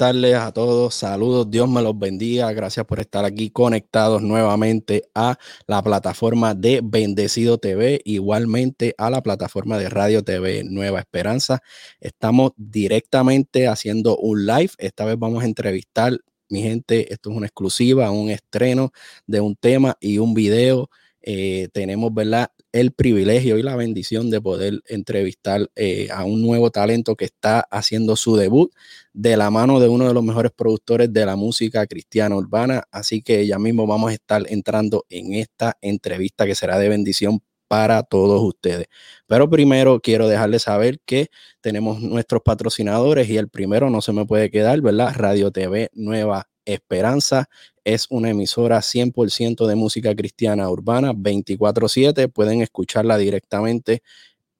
Tardes a todos, saludos, Dios me los bendiga, gracias por estar aquí conectados nuevamente a la plataforma de Bendecido TV, igualmente a la plataforma de Radio TV Nueva Esperanza. Estamos directamente haciendo un live, esta vez vamos a entrevistar, mi gente, esto es una exclusiva, un estreno de un tema y un video. Eh, tenemos, ¿verdad? El privilegio y la bendición de poder entrevistar eh, a un nuevo talento que está haciendo su debut de la mano de uno de los mejores productores de la música cristiana urbana. Así que ya mismo vamos a estar entrando en esta entrevista que será de bendición para todos ustedes. Pero primero quiero dejarles saber que tenemos nuestros patrocinadores y el primero no se me puede quedar, ¿verdad? Radio TV Nueva Esperanza es una emisora 100% de música cristiana urbana, 24/7. Pueden escucharla directamente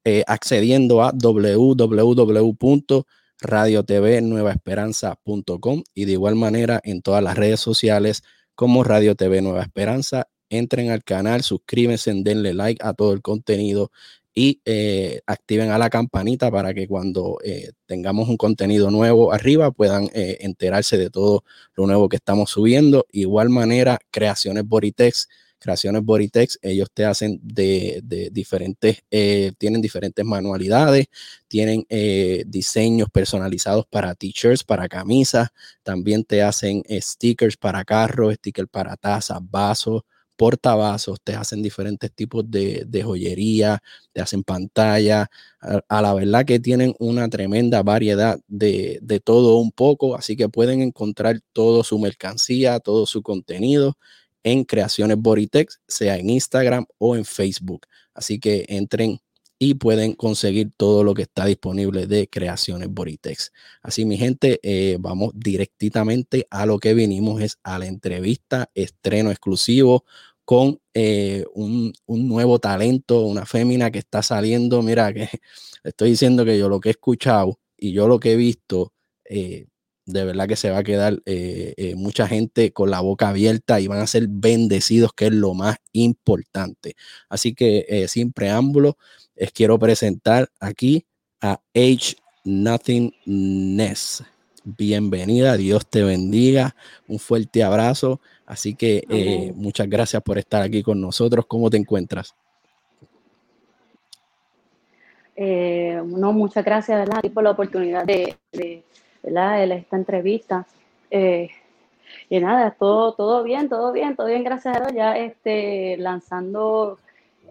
eh, accediendo a www.radiotvnuevaesperanza.com y de igual manera en todas las redes sociales como Radio TV Nueva Esperanza. Entren al canal, suscríbanse, denle like a todo el contenido y eh, activen a la campanita para que cuando eh, tengamos un contenido nuevo arriba puedan eh, enterarse de todo lo nuevo que estamos subiendo. Igual manera, Creaciones Boritex. Creaciones Boritex, ellos te hacen de, diferentes, tienen diferentes manualidades, tienen diseños personalizados para t-shirts, para camisas, también te hacen stickers para carros, stickers para tazas, vasos, portavasos, te hacen diferentes tipos de, joyería, te hacen pantalla. A, la verdad que tienen una tremenda variedad de, de, todo un poco, así que pueden encontrar toda su mercancía, todo su contenido en Creaciones Boritex, sea en Instagram o en Facebook. Así que entren y pueden conseguir todo lo que está disponible de Creaciones Boritex. Así, mi gente, eh, vamos directamente a lo que vinimos, es a la entrevista, estreno exclusivo, con eh, un, nuevo talento, una fémina que está saliendo. Mira, que estoy diciendo que yo lo que he escuchado y yo lo que he visto, eh, de verdad que se va a quedar mucha gente con la boca abierta y van a ser bendecidos, que es lo más importante. Así que sin preámbulo, les quiero presentar aquí a H Nothingness. Bienvenida, Dios te bendiga, un fuerte abrazo Así que eh, muchas gracias por estar aquí con nosotros. ¿Cómo te encuentras? Eh, no, muchas gracias ¿verdad? por la oportunidad de, esta entrevista. Eh, y nada, todo, todo bien, todo bien, todo bien, gracias a Dios. Ya este, lanzando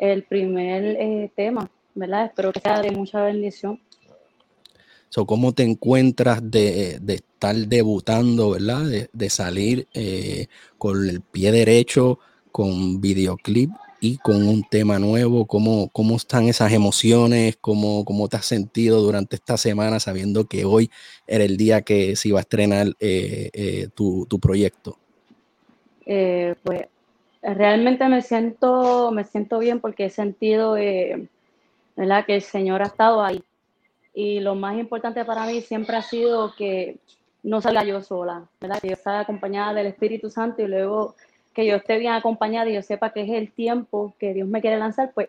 el primer tema, ¿verdad? Espero que sea de mucha bendición. ¿Cómo te encuentras de, estar debutando, ¿verdad? De, salir eh, con el pie derecho, con videoclip y con un tema nuevo? ¿Cómo, cómo están esas emociones? ¿Cómo, ¿Cómo te has sentido durante esta semana sabiendo que hoy era el día que se iba a estrenar eh, eh, tu, proyecto? pues realmente me siento, me siento bien porque he sentido ¿verdad? que el Señor ha estado ahí y lo más importante para mí siempre ha sido que no salga yo sola, ¿verdad? Que yo esté acompañada del Espíritu Santo y luego que yo esté bien acompañada y yo sepa que es el tiempo que Dios me quiere lanzar, pues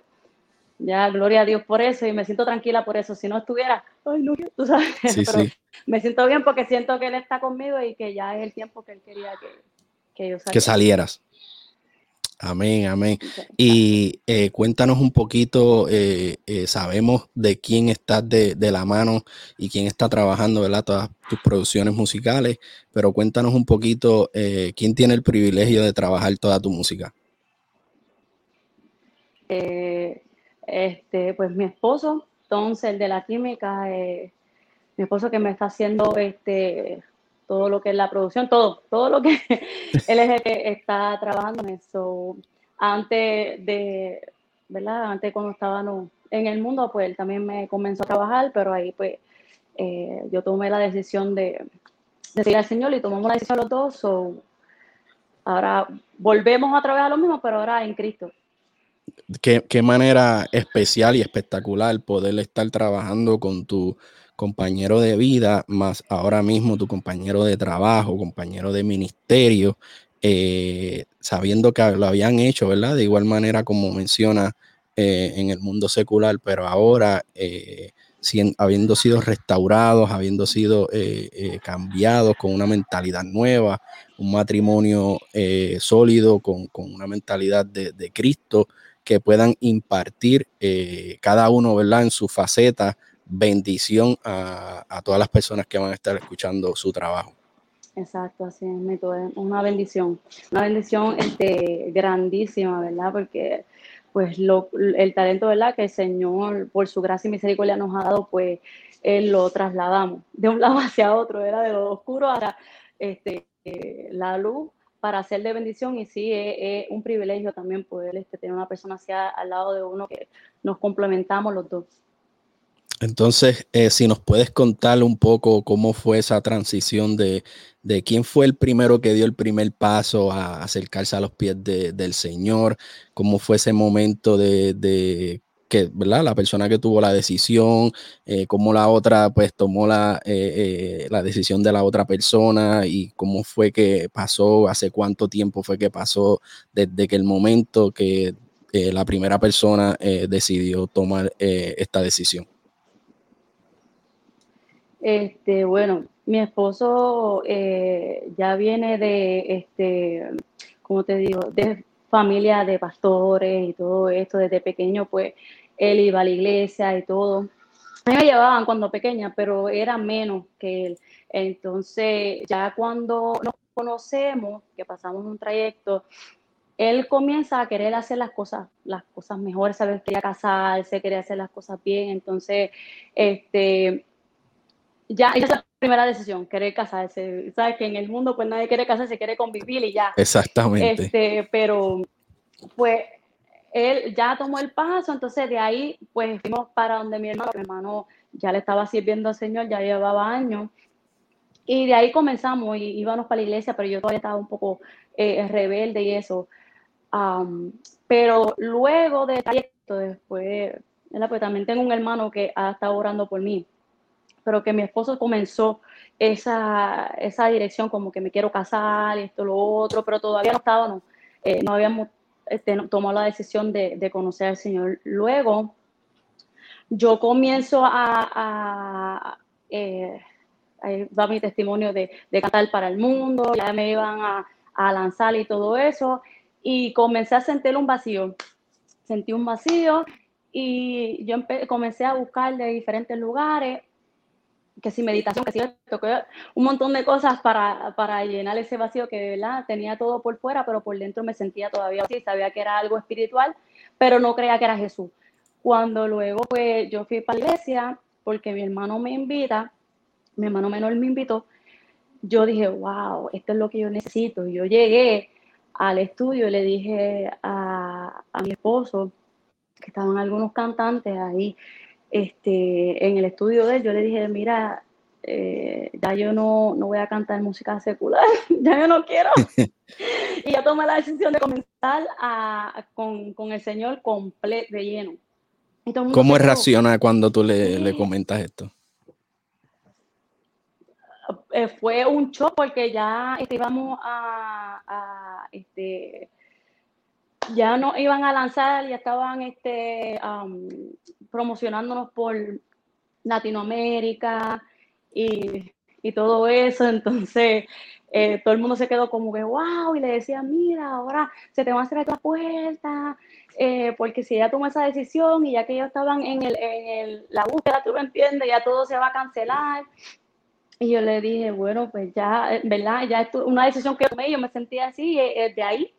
ya gloria a Dios por eso y me siento tranquila por eso. Si no estuviera, ay, no, tú sabes, pero me siento bien porque siento que Él está conmigo y que ya es el tiempo que Él quería que, que yo saliera. Que salieras. Amén, amén. Y eh, cuéntanos un poquito, eh, eh, sabemos de quién estás de, la mano y quién está trabajando, ¿verdad? Todas tus producciones musicales, pero cuéntanos un poquito, ¿quién tiene el privilegio de trabajar toda tu música? este, pues mi esposo, entonces el de la química, mi esposo que me está haciendo este, todo lo que es la producción, todo, todo lo que él es el que está trabajando en eso. Antes de, ¿verdad? Antes cuando estábamos en el mundo, pues él también me comenzó a trabajar, pero ahí pues eh, yo tomé la decisión de, de seguir al Señor y tomamos la decisión los dos. ahora volvemos a trabajar lo mismo, pero ahora en Cristo. Qué, qué manera especial y espectacular poder estar trabajando con tu compañero de vida, más ahora mismo tu compañero de trabajo, compañero de ministerio, eh, sabiendo que lo habían hecho, ¿verdad? De igual manera como menciona eh, en el mundo secular, pero ahora eh, habiendo sido restaurados, habiendo sido cambiados con una mentalidad nueva, un matrimonio sólido con, una mentalidad de, Cristo, que puedan impartir cada uno, ¿verdad? En su faceta, bendición a, a, todas las personas que van a estar escuchando su trabajo. Exacto, así es, una bendición, una bendición este, grandísima, ¿verdad? Porque pues lo, el talento, ¿verdad? Que el Señor, por su gracia y misericordia nos ha dado, pues Él lo trasladamos de un lado hacia otro, era de lo oscuro a este, la luz para hacer de bendición y sí, es, un privilegio también poder este, tener una persona hacia al lado de uno que nos complementamos los dos. Entonces, eh, si nos puedes contar un poco cómo fue esa transición de, quién fue el primero que dio el primer paso a acercarse a los pies del Señor, cómo fue ese momento de, que, ¿verdad? La persona que tuvo la decisión, eh, cómo la otra pues tomó la, eh, la decisión de la otra persona y cómo fue que pasó, hace cuánto tiempo fue que pasó desde que el momento que la primera persona decidió tomar esta decisión. Este, bueno, mi esposo eh, ya viene de, este, como te digo, de familia de pastores y todo esto. Desde pequeño, pues, él iba a la iglesia y todo. Me llevaban cuando pequeña, pero era menos que él. Entonces, ya cuando nos conocemos, que pasamos un trayecto, él comienza a querer hacer las cosas, las cosas mejor, saber quería casarse, quería hacer las cosas bien. Entonces, este, ya esa es la primera decisión, querer casarse. Sabes que en el mundo pues nadie quiere casarse, quiere convivir y ya. Exactamente. Este, pero pues él ya tomó el paso, entonces de ahí pues fuimos para donde mi hermano, mi hermano ya le estaba sirviendo al Señor, ya llevaba años. Y de ahí comenzamos y íbamos para la iglesia, pero yo todavía estaba un poco eh, rebelde y eso. pero luego de esto, después, pues también tengo un hermano que ha estado orando por mí pero que mi esposo comenzó esa, esa dirección como que me quiero casar, esto, lo otro, pero todavía no estaba, no, eh, no habíamos este, tomado la decisión de, de, conocer al Señor. Luego, yo comienzo a, a eh, dar mi testimonio de, de, cantar para el mundo, ya me iban a, a lanzar y todo eso, y comencé a sentir un vacío. Sentí un vacío y yo comencé a buscar de diferentes lugares que si meditación, que si un montón de cosas para, para, llenar ese vacío que verdad tenía todo por fuera, pero por dentro me sentía todavía así, sabía que era algo espiritual, pero no creía que era Jesús. Cuando luego pues yo fui para la iglesia, porque mi hermano me invita, mi hermano menor me invitó, yo dije, wow, esto es lo que yo necesito. Yo llegué al estudio y le dije a, a mi esposo, que estaban algunos cantantes ahí, este, en el estudio de él, yo le dije, mira, eh, ya yo no, no, voy a cantar música secular, ya yo no quiero. y yo tomé la decisión de comenzar a, con, con, el Señor completo, de lleno. ¿Cómo reacciona cuando tú le, le comentas esto? Eh, fue un shock porque ya este, íbamos a, a este, ya no iban a lanzar, ya estaban este, promocionándonos por Latinoamérica y, todo eso. Entonces, eh, todo el mundo se quedó como que, wow, y le decía, mira, ahora se te va a cerrar la puerta, eh, porque si ella tomó esa decisión y ya que ellos estaban en, el, en la búsqueda, tú me entiendes, ya todo se va a cancelar. Y yo le dije, bueno, pues ya, eh, ¿verdad? Ya es una decisión que tomé, yo me sentía así, de ahí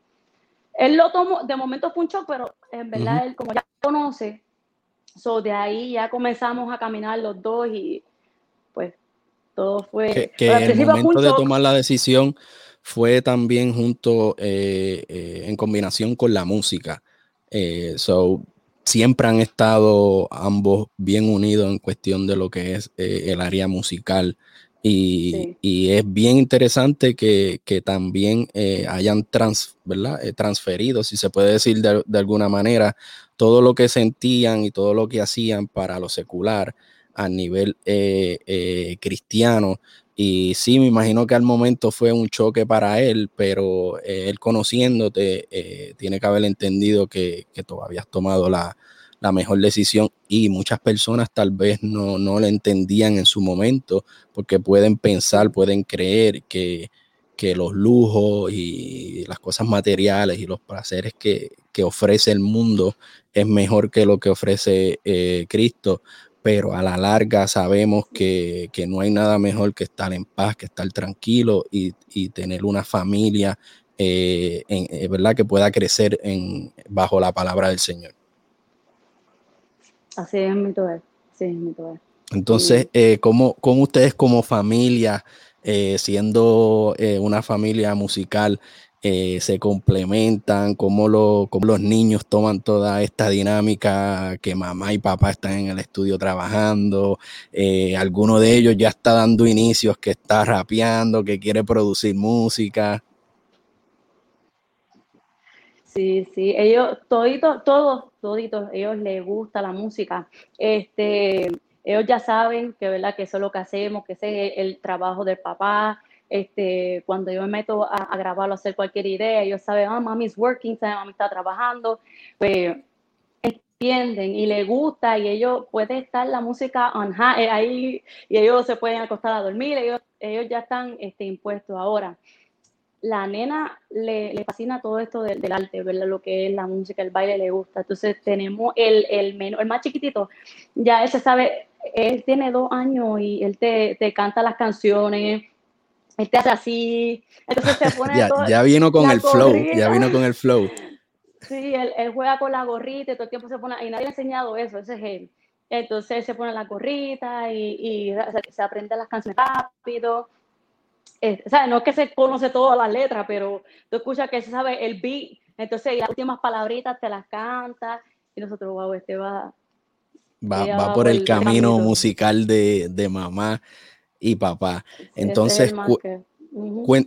él lo tomó, de momento fue un shock, pero en verdad él como ya conoce, so de ahí ya comenzamos a caminar los dos y pues todo fue... Que, el momento de tomar la decisión fue también junto, eh, eh, en combinación con la música. Eh, so, siempre han estado ambos bien unidos en cuestión de lo que es el área musical. Y, es bien interesante que, también eh, hayan trans, eh, transferido, si se puede decir de, alguna manera, todo lo que sentían y todo lo que hacían para lo secular a nivel eh, cristiano. Y sí, me imagino que al momento fue un choque para él, pero él conociéndote tiene que haber entendido que, que tú habías tomado la, la mejor decisión y muchas personas tal vez no, no le entendían en su momento porque pueden pensar, pueden creer que, que los lujos y las cosas materiales y los placeres que, que ofrece el mundo es mejor que lo que ofrece eh, Cristo, pero a la larga sabemos que, no hay nada mejor que estar en paz, que estar tranquilo y, tener una familia, eh, en, eh, ¿verdad? Que pueda crecer en, bajo la palabra del Señor. Así es, mi Sí, mi Entonces, eh, ¿cómo, ustedes como familia, siendo una familia musical, eh, se complementan, cómo, lo, los niños toman toda esta dinámica que mamá y papá están en el estudio trabajando, eh, alguno de ellos ya está dando inicios, que está rapeando, que quiere producir música. Sí, sí, ellos, toditos, todos, toditos, ellos les gusta la música. Este, ellos ya saben que, ¿verdad? que eso es lo que hacemos, que ese es el trabajo del papá, este, cuando yo me meto a, a grabarlo, a hacer cualquier idea, ellos saben, ah, mami es working, mami está trabajando, pues entienden y le gusta y ellos puede estar la música on high, ahí y ellos se pueden acostar a dormir, ellos, ellos ya están este, impuestos ahora. La nena le, le fascina todo esto del, del, arte, ¿verdad? Lo que es la música, el baile le gusta. Entonces tenemos el, el, menor, el más chiquitito, ya ese sabe, él tiene dos años y él te, te canta las canciones, este hace así, entonces se pone ya, ya vino con el flow, ya vino con el flow. Sí, él, él, juega con la gorrita y todo el tiempo se pone, y nadie le ha enseñado eso, ese es él. Entonces se pone la gorrita y, y se, aprende las canciones rápido. O sea, no es que se conoce todas las letras, pero tú escuchas que se sabe el beat, entonces las últimas palabritas te las canta y nosotros, wow, este va... Va, va por el, camino, musical de, de mamá y papá. Entonces,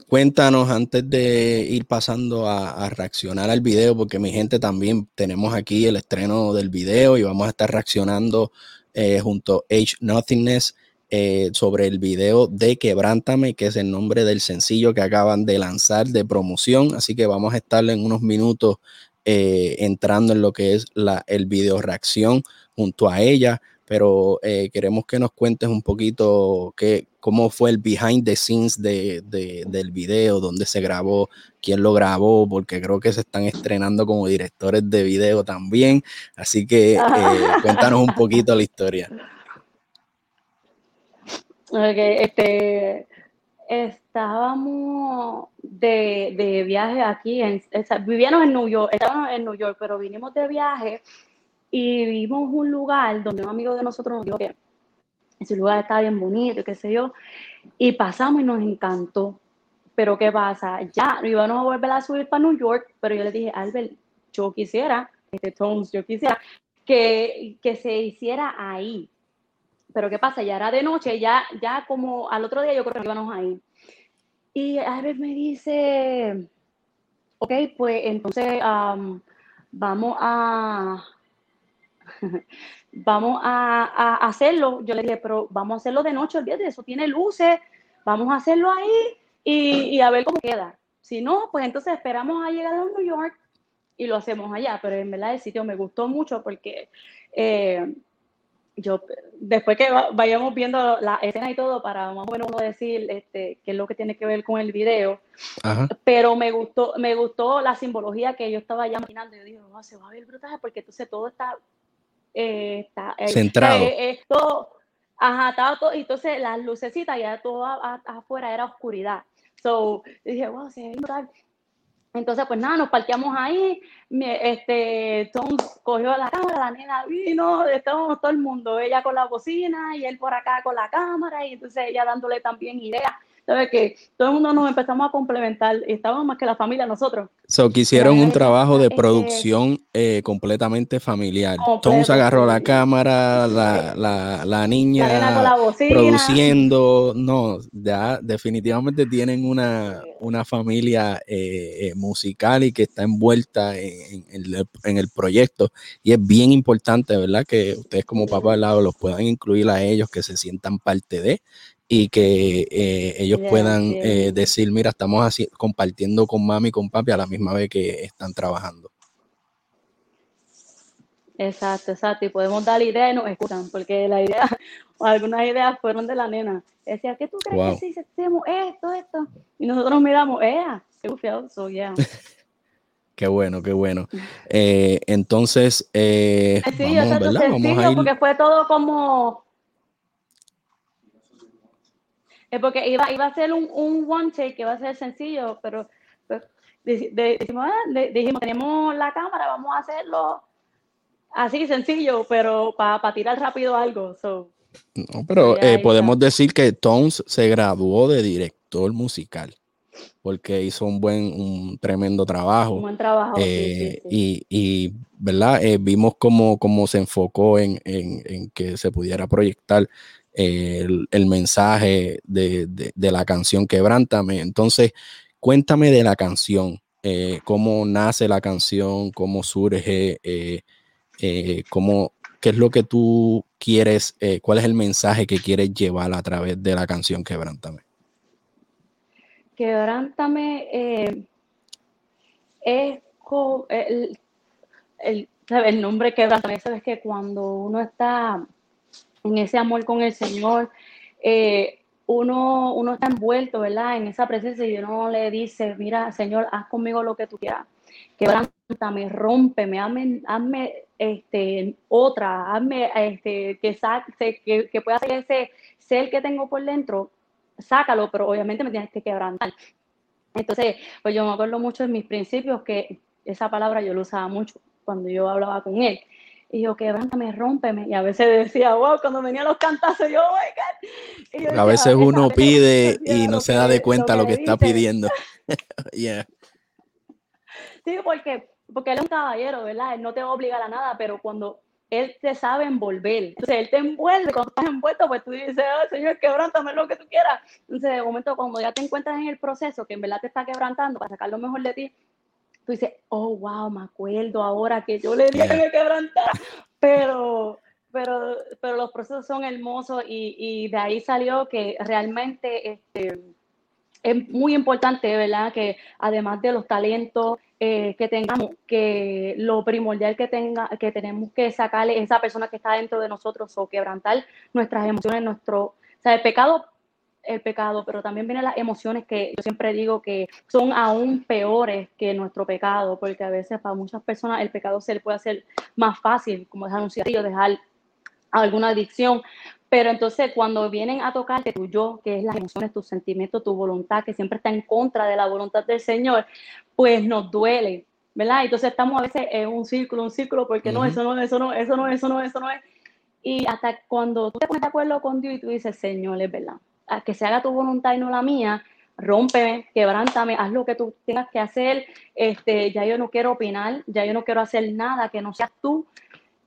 cuéntanos antes de ir pasando a, reaccionar al video, porque mi gente también tenemos aquí el estreno del video y vamos a estar reaccionando eh, junto a Age Nothingness. Eh, sobre el video de Quebrántame, que es el nombre del sencillo que acaban de lanzar de promoción. Así que vamos a estar en unos minutos eh, entrando en lo que es la, el video reacción junto a ella pero eh, queremos que nos cuentes un poquito qué, cómo fue el behind the scenes de, del video, dónde se grabó, quién lo grabó, porque creo que se están estrenando como directores de video también. Así que cuéntanos un poquito la historia. Ok, este, estábamos de, de viaje aquí, en, vivíamos en New York, estábamos en New York, pero vinimos de viaje y vimos un lugar donde un amigo de nosotros nos dijo que ese lugar estaba bien bonito, qué sé yo, y pasamos y nos encantó. Pero ¿qué pasa? Ya íbamos a volver a subir para New York, pero yo le dije, Albert, yo quisiera, este Tones, yo quisiera que, que se hiciera ahí. Pero ¿qué pasa? Ya era de noche, ya, ya como al otro día yo creo que íbamos ahí. Y Albert me dice, ok, pues entonces vamos a, vamos a, hacerlo. Yo le dije, pero vamos a hacerlo de noche, olvídate, eso tiene luces, vamos a hacerlo ahí y, a ver cómo queda. Si no, pues entonces esperamos a llegar a New York y lo hacemos allá. Pero en verdad el sitio me gustó mucho porque eh, yo, después que vayamos viendo la escena y todo, para más o menos decir este, qué es lo que tiene que ver con el video, pero me gustó, me gustó la simbología que yo estaba ya imaginando. Yo dije, oh, se va a ver brutal porque entonces todo está eh, está, eh, centrado. Eh, todo, ajá, estaba todo, y entonces las lucecitas ya todo afuera era oscuridad. So, dije, wow, se ve Entonces, pues nada, nos parqueamos ahí. Este, Tom cogió la cámara, la nena vino, estábamos todo el mundo, ella con la bocina y él por acá con la cámara, y entonces ella dándole también ideas. ¿Sabes? Que todo el mundo nos empezamos a complementar, estábamos más que la familia nosotros. So, que hicieron un trabajo de producción eh, completamente familiar. Tom se agarró la cámara, la, la, la niña produciendo. No, ya definitivamente tienen una, una familia eh, eh, musical y que está envuelta en, en, el, proyecto. Y es bien importante, ¿verdad? Que ustedes como papá al lado los puedan incluir a ellos, que se sientan parte de y que eh, ellos puedan eh, decir, mira, estamos así, compartiendo con mami y con papi a la misma vez que están trabajando. Exacto, exacto. Y podemos dar ideas y nos escuchan, porque la idea, algunas ideas fueron de la nena. Decía, ¿qué tú crees que si hacemos esto, esto? Y nosotros miramos, ¡eh! ¡Qué so, yeah. Qué bueno, qué bueno. Eh, entonces, eh, sí, vamos, ¿verdad? vamos a ir... porque fue todo como... Es porque iba, iba a ser un, un one take que iba a ser sencillo, pero, pues, dijimos, ah, dijimos, tenemos la cámara, vamos a hacerlo así sencillo, pero para tirar rápido algo. no, pero eh, podemos decir que Tones se graduó de director musical porque hizo un buen, un tremendo trabajo. Un buen trabajo. Eh, y, ¿verdad? Eh, vimos cómo, cómo, se enfocó en, en, que se pudiera proyectar el, mensaje de, de, la canción Quebrántame. Entonces, cuéntame de la canción, cómo nace la canción, cómo surge, eh, cómo, qué es lo que tú quieres, eh, cuál es el mensaje que quieres llevar a través de la canción Quebrántame. Quebrántame eh, es el, el, el, nombre Quebrántame, sabes que cuando uno está en ese amor con el Señor, uno, uno está envuelto, ¿verdad? En esa presencia y uno le dice, mira, Señor, haz conmigo lo que tú quieras. Quebrántame, rómpeme, hazme, hazme este, otra, hazme, este, que, que, que pueda ser ese ser que tengo por dentro, sácalo, pero obviamente me tienes que quebrantar. Entonces, pues yo me acuerdo mucho de mis principios que esa palabra yo lo usaba mucho cuando yo hablaba con él. Y yo, quebrántame, rómpeme. Y a veces decía, wow, cuando venían los cantazos, yo, oh my God. a veces uno pide y no se da de cuenta lo que, está pidiendo. yeah. Sí, porque porque él es un caballero, ¿verdad? Él no te va a obligar a nada, pero cuando él te sabe envolver, entonces él te envuelve, cuando estás envuelto, pues tú dices, oh, Señor, quebrántame lo que tú quieras. Entonces, de momento, cuando ya te encuentras en el proceso, que en verdad te está quebrantando para sacar lo mejor de ti, tú dices, oh, wow, me acuerdo ahora que yo le dije que me quebrantara, pero, pero, pero los procesos son hermosos y, y de ahí salió que realmente este, es muy importante, ¿verdad? Que además de los talentos eh, que tengamos, que lo primordial que, tenga, que tenemos que sacarle esa persona que está dentro de nosotros o quebrantar nuestras emociones, nuestro, o sea, el pecado, el pecado, pero también vienen las emociones que yo siempre digo que son aún peores que nuestro pecado, porque a veces para muchas personas el pecado se le puede hacer más fácil, como dejar un cigarrillo, dejar alguna adicción, pero entonces cuando vienen a tocarte tu yo, que es las emociones, tus sentimientos, tu voluntad, que siempre está en contra de la voluntad del Señor, pues nos duele, ¿verdad? Entonces estamos a veces en un círculo, un círculo, porque no, eso no, eso no, eso no, eso no, eso no es. Y hasta cuando tú te pones de acuerdo con Dios y tú dices, Señor, es verdad, a que se haga tu voluntad y no la mía, rómpeme, quebrántame, haz lo que tú tengas que hacer, este, ya yo no quiero opinar, ya yo no quiero hacer nada que no seas tú,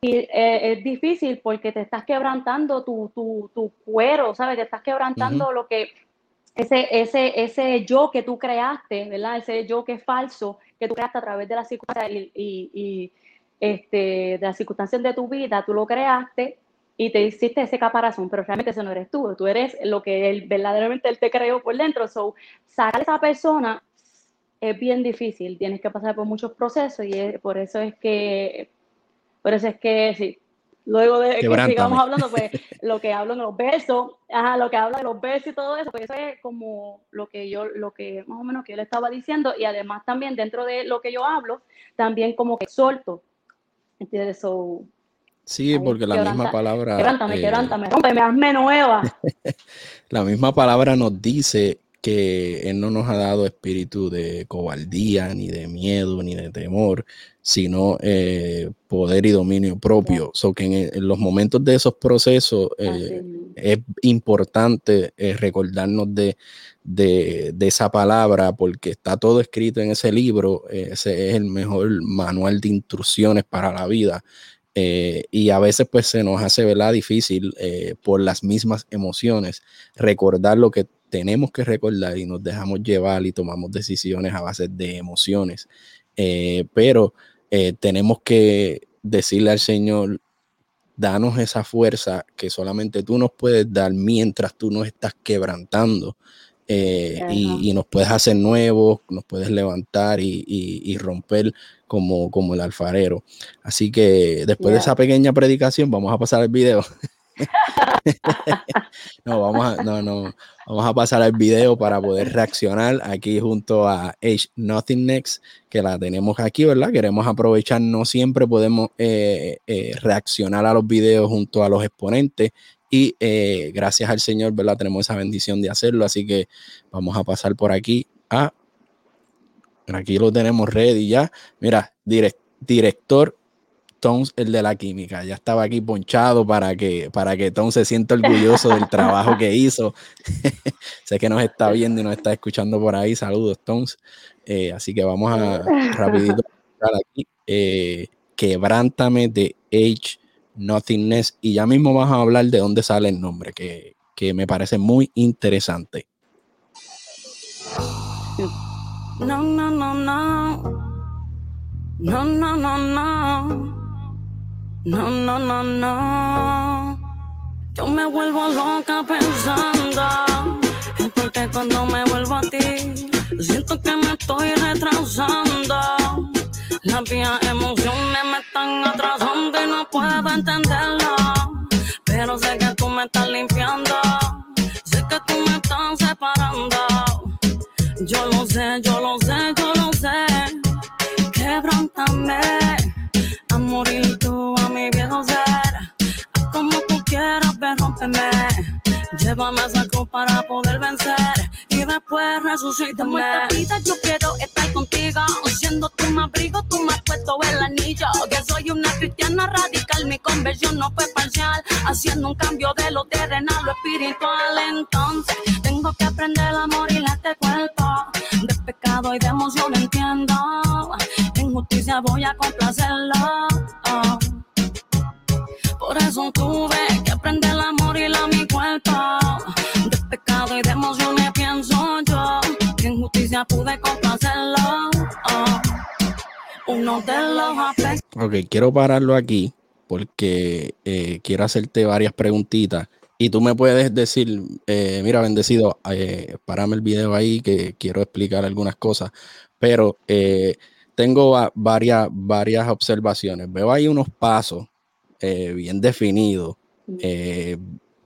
y eh, es difícil porque te estás quebrantando tu, tu, tu cuero, ¿sabes? Te estás quebrantando lo que, ese, ese, ese yo que tú creaste, ¿verdad? Ese yo que es falso, que tú creaste a través de las circunstancias y, y, este, de las circunstancias de tu vida, tú lo creaste y te hiciste ese caparazón, pero realmente ese no eres tú, tú eres lo que él, verdaderamente él te creó por dentro. So, sacar a esa persona es bien difícil, tienes que pasar por muchos procesos y por eso es que por eso es que sí, luego de que sigamos hablando, pues lo que hablo en los versos, ajá, lo que habla de los versos y todo eso, pues eso es como lo que yo, lo que más o menos que yo le estaba diciendo, y además también dentro de lo que yo hablo, también como que exhorto. ¿Entiendes? So, sí, porque la misma palabra. Quebrántame, eh, quebrántame, hazme nueva. la misma palabra nos dice que Él no nos ha dado espíritu de cobardía, ni de miedo, ni de temor, sino eh, poder y dominio propio. So que en, los momentos de esos procesos eh, es importante eh, recordarnos de, de, esa palabra porque está todo escrito en ese libro. ese es el mejor manual de instrucciones para la vida. Y a veces pues se nos hace ¿verdad? difícil por las mismas emociones recordar lo que tenemos que recordar y nos dejamos llevar y tomamos decisiones a base de emociones. Eh, pero eh, tenemos que decirle al Señor, danos esa fuerza que solamente tú nos puedes dar mientras tú nos estás quebrantando eh, y, nos puedes hacer nuevos, nos puedes levantar y, romper como, como el alfarero. Así que después de esa pequeña predicación, vamos a pasar al video. no, vamos a, no, no, vamos a pasar al video para poder reaccionar aquí junto a Age Nothing Next, que la tenemos aquí, ¿verdad? Queremos aprovechar, no siempre podemos eh, eh, reaccionar a los videos junto a los exponentes y eh, gracias al Señor, ¿verdad? Tenemos esa bendición de hacerlo, así que vamos a pasar por aquí a... Aquí lo tenemos ready ya. Mira, director Tones, el de la química, ya estaba aquí ponchado para que, para que Tom se sienta orgulloso del trabajo que hizo. sé que nos está viendo y nos está escuchando por ahí. Saludos, Tones. Eh, así que vamos a rapidito aquí. Eh, quebrántame de Age Nothingness. Y ya mismo vamos a hablar de dónde sale el nombre, que, que me parece muy interesante. No, no, no, no. No, no, no, no. No, no, no, no. Yo me vuelvo loca pensando en porque cuando me vuelvo a ti, siento que me estoy retrasando. Las viejas emociones me están atrasando y no puedo entenderlo. Pero sé que tú me estás limpiando, sé que tú me estás separando. Yo lo sé, yo lo sé, yo lo sé. Quebrántame a morir tú mi viejo ser. Como tú quieras, rompeme. Llévame a cruz para poder vencer y después resucítame. De vida yo quiero estar contigo, siendo tu más abrigo, tú me has puesto el anillo. Que soy una cristiana radical, mi conversión no fue parcial, haciendo un cambio de lo terrenal, lo espiritual. Entonces tengo que aprender el amor y la este cuerpo, y de emoción entiendo. En justicia voy a complacerlo. Por eso tuve que aprender el amor y la mi cuerpo. De pecado y de emociones pienso yo. En justicia pude complacerlo. Uno de los. Ok, quiero pararlo aquí porque eh, quiero hacerte varias preguntitas. Y tú me puedes decir, eh, mira, bendecido, eh, parame el video ahí que quiero explicar algunas cosas. Pero eh, tengo varias, varias observaciones. Veo ahí unos pasos eh, bien definido. Eh,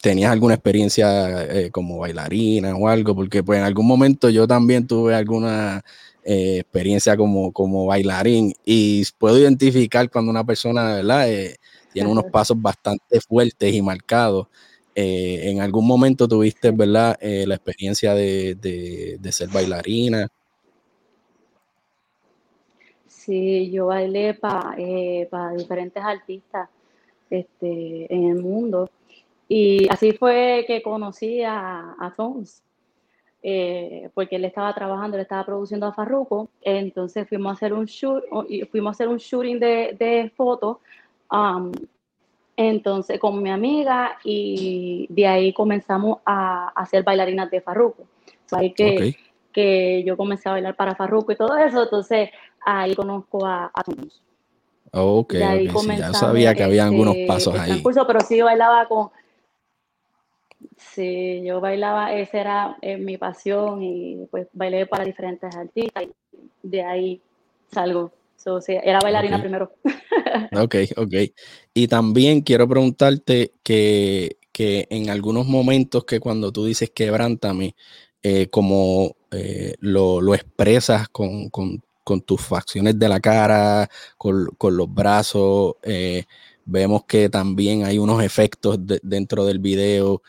¿Tenías alguna experiencia como bailarina o algo? Porque pues en algún momento yo también tuve alguna experiencia como, como bailarín y puedo identificar cuando una persona, ¿verdad? tiene unos pasos bastante fuertes y marcados. En algún momento tuviste, ¿verdad? la experiencia de, de ser bailarina. Sí, yo bailé para diferentes artistas este, en el mundo. Y así fue que conocí a, a eh, porque él estaba trabajando, él estaba produciendo a Farruko, entonces fuimos a hacer un shoot, fuimos a hacer un shooting de, de fotos, um, entonces con mi amiga y de ahí comenzamos a, hacer bailarinas de Farruko. ahí que, que yo comencé a bailar para Farruko y todo eso, entonces ahí conozco a, a Ok, ya sabía que había algunos este, pasos ahí. Curso, pero sí yo bailaba con... Sí, yo bailaba, esa era eh, mi pasión y pues bailé para diferentes artistas y de ahí salgo. Era bailarina primero. ok, ok. Y también quiero preguntarte que, que en algunos momentos que cuando tú dices quebrántame, eh, como eh, lo, lo, expresas con, con con tus facciones de la cara, con, los brazos. Eh, vemos que también hay unos efectos dentro del video.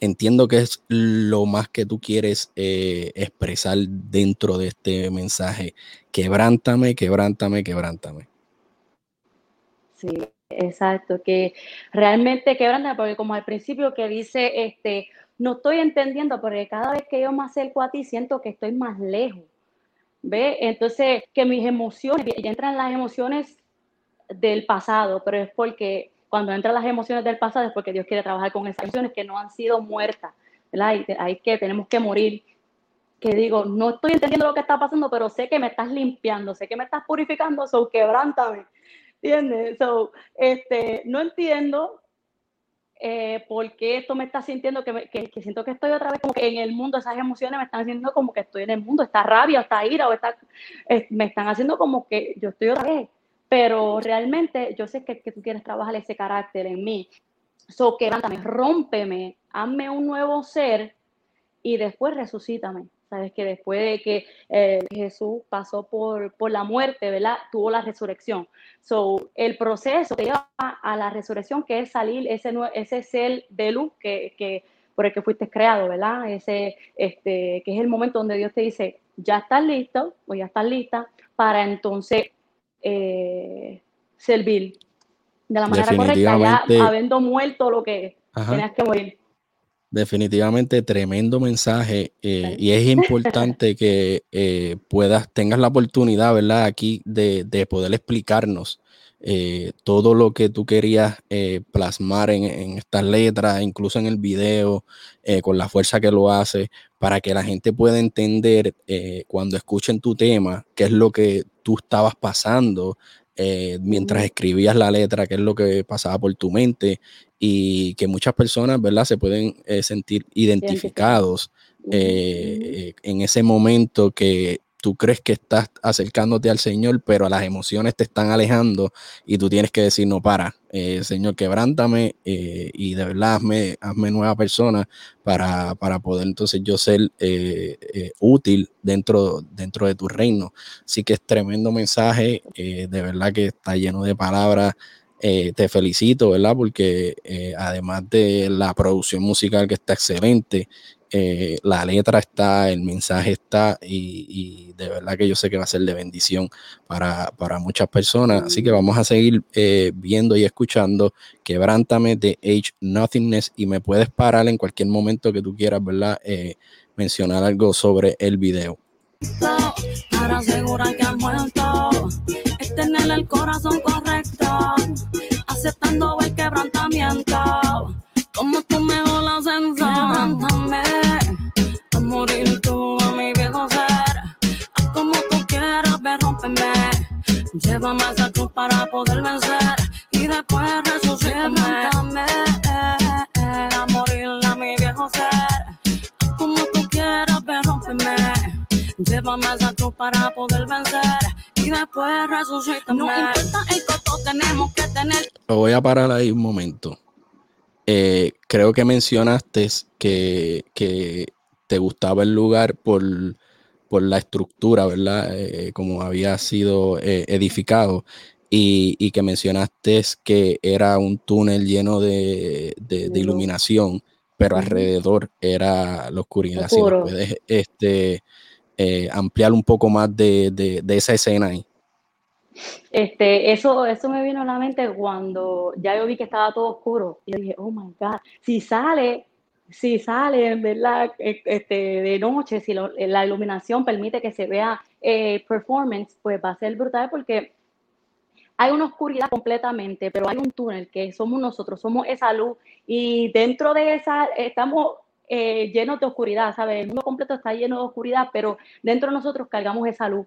Entiendo que es lo más que tú quieres eh, expresar dentro de este mensaje. Quebrántame, quebrántame, quebrántame. Sí, exacto, que realmente quebrántame, porque como al principio que dice, este, no estoy entendiendo, porque cada vez que yo me acerco a ti siento que estoy más lejos. ¿Ve? Entonces, que mis emociones, ya entran las emociones del pasado, pero es porque cuando entran las emociones del pasado es porque Dios quiere trabajar con esas emociones que no han sido muertas, ¿verdad? Hay que, tenemos que morir. Que digo, no estoy entendiendo lo que está pasando, pero sé que me estás limpiando, sé que me estás purificando, so quebrántame, ¿entiendes? So, este, no entiendo, eh, ¿por qué esto me está sintiendo que, que, siento que estoy otra vez como que en el mundo, esas emociones me están haciendo como que estoy en el mundo, esta rabia, esta ira, o esta, me están haciendo como que yo estoy otra vez, pero realmente yo sé que, tú quieres trabajar ese carácter en mí. So, quebrántame, rómpeme, hazme un nuevo ser y después resucítame. Sabes que después de que eh, Jesús pasó por, por, la muerte, ¿verdad? Tuvo la resurrección. So, el proceso que lleva a la resurrección, que es salir ese, ese ser de luz que, que, por el que fuiste creado, ¿verdad? Ese, este, que es el momento donde Dios te dice, ya estás listo o ya estás lista para entonces eh, servir de la manera correcta, ya habiendo muerto lo que tenías que morir. Definitivamente tremendo mensaje eh, y es importante que eh, puedas, tengas la oportunidad, ¿verdad? Aquí de, poder explicarnos eh, todo lo que tú querías plasmar en, en, estas letras, incluso en el video, con la fuerza que lo hace, para que la gente pueda entender cuando escuchen tu tema, qué es lo que tú estabas pasando, mientras escribías la letra, qué es lo que pasaba por tu mente y que muchas personas, ¿verdad? Se pueden eh, sentir identificados eh, en ese momento que tú crees que estás acercándote al Señor, pero las emociones te están alejando y tú tienes que decir, no, para, eh, Señor, quebrántame y de verdad hazme, hazme nueva persona para, para, poder entonces yo ser útil dentro, dentro de tu reino. Así que es tremendo mensaje, de verdad que está lleno de palabras eh, te felicito, ¿verdad? Porque eh, además de la producción musical que está excelente, eh, la letra está, el mensaje está y, de verdad que yo sé que va a ser de bendición para, muchas personas. Así que vamos a seguir viendo y escuchando Quebrántame de Age Nothingness y me puedes parar en cualquier momento que tú quieras, ¿verdad? mencionar algo sobre el video. Para asegurar que muerto, tener el corazón correcto aceptando el quebrantamiento. Como tú me a morir tú a mi viejo ser. Haz como tú quieras, ve, rompeme. Llévame a esa cruz para poder vencer y después resucítame. a morir a mi viejo ser. Haz como tú quieras, ve, rompeme. Llévame a esa cruz para poder vencer y después resucítame. No importa el costo, tenemos que tener. Lo voy a parar ahí un momento. Eh, creo que mencionaste que, te gustaba el lugar por, la estructura, ¿verdad? Eh, como había sido eh, edificado. Y, que mencionaste que era un túnel lleno de, iluminación, pero alrededor era la oscuridad. Si puedes este, ampliar un poco más de, de esa escena ahí. Este, eso, eso me vino a la mente cuando ya yo vi que estaba todo oscuro. Y dije, oh my God, si sale, si sale, ¿verdad? E, este, de noche, si la iluminación permite que se vea eh, performance, pues va a ser brutal porque hay una oscuridad completamente, pero hay un túnel que somos nosotros, somos esa luz y dentro de esa estamos eh, llenos de oscuridad, ¿sabes? El mundo completo está lleno de oscuridad, pero dentro de nosotros cargamos esa luz.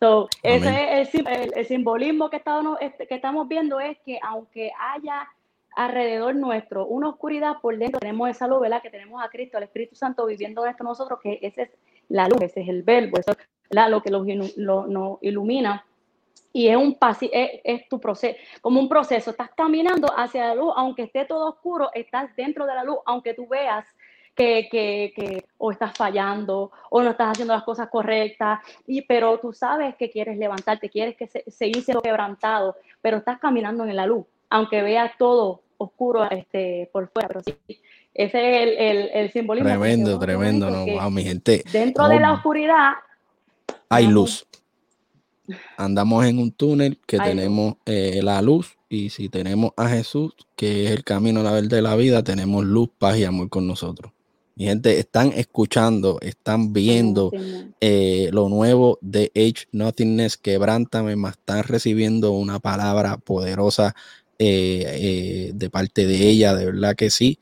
So, ese es el, simbolismo que estamos, este, que estamos viendo es que aunque haya alrededor nuestro una oscuridad por dentro, tenemos esa luz, ¿verdad? Que tenemos a Cristo, al Espíritu Santo viviendo dentro de nosotros, que esa es la luz, ese es el verbo, eso es lo que nos ilumina. Y es un es, es tu proceso, como un proceso. Estás caminando hacia la luz, aunque esté todo oscuro, estás dentro de la luz, aunque tú veas que, que, que, o estás fallando o no estás haciendo las cosas correctas, y, pero tú sabes que quieres levantarte, quieres que se, seguir siendo quebrantado, pero estás caminando en la luz, aunque veas todo oscuro este, por fuera, pero sí, ese es el, el, simbolismo. Tremendo, tremendo, no, mi gente. Dentro de la oscuridad hay luz. Andamos en un túnel que tenemos eh, la luz y si tenemos a Jesús, que es el camino, la verdad de la vida, tenemos luz, paz y amor con nosotros. Mi gente, están escuchando, están viendo eh, lo nuevo de Age Nothingness, quebrántame, más están recibiendo una palabra poderosa eh, eh, de parte de ella, de verdad que sí.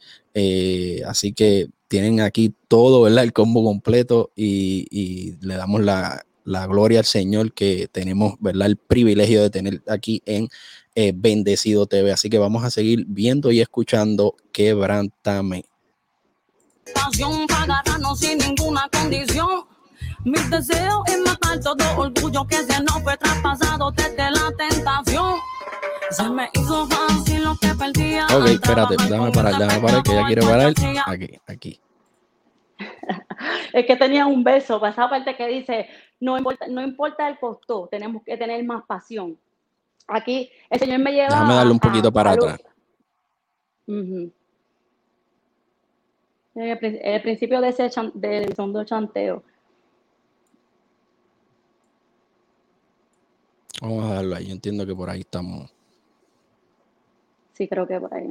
así que tienen aquí todo, ¿verdad? El combo completo y, le damos la, gloria al Señor que tenemos, ¿verdad? El privilegio de tener aquí en Bendecido TV. Así que vamos a seguir viendo y escuchando Quebrántame. Para sin ninguna condición. Mi deseo es matar todo orgullo que se nos fue traspasado desde la tentación. Se me hizo fácil lo que perdía. Ok, espérate, déjame parar, déjame parar, que ya quiere parar. Aquí, aquí. es que tenía un beso, para esa parte que dice, no importa, no importa el costo, tenemos que tener más pasión. Aquí el Señor me lleva. Déjame darle un poquito para atrás. El, principio de ese del segundo chanteo. Vamos a darlo ahí. entiendo que por ahí estamos. Sí, creo que por ahí.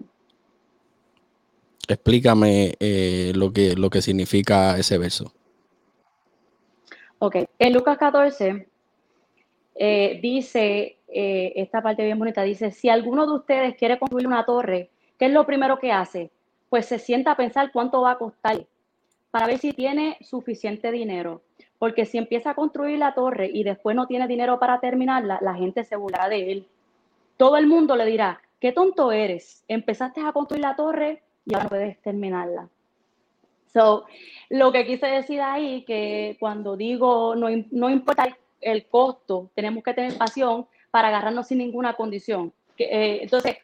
Explícame eh, lo, que, lo que significa ese verso. Ok, en Lucas 14 eh, dice, eh, esta parte bien bonita, dice, si alguno de ustedes quiere construir una torre, ¿qué es lo primero que hace? Pues se sienta a pensar cuánto va a costar para ver si tiene suficiente dinero. Porque si empieza a construir la torre y después no tiene dinero para terminarla, la gente se burlará de él. Todo el mundo le dirá, qué tonto eres, empezaste a construir la torre y ahora no puedes terminarla. So, lo que quise decir ahí, que cuando digo no, no importa el, costo, tenemos que tener pasión para agarrarnos sin ninguna condición. Eh, entonces,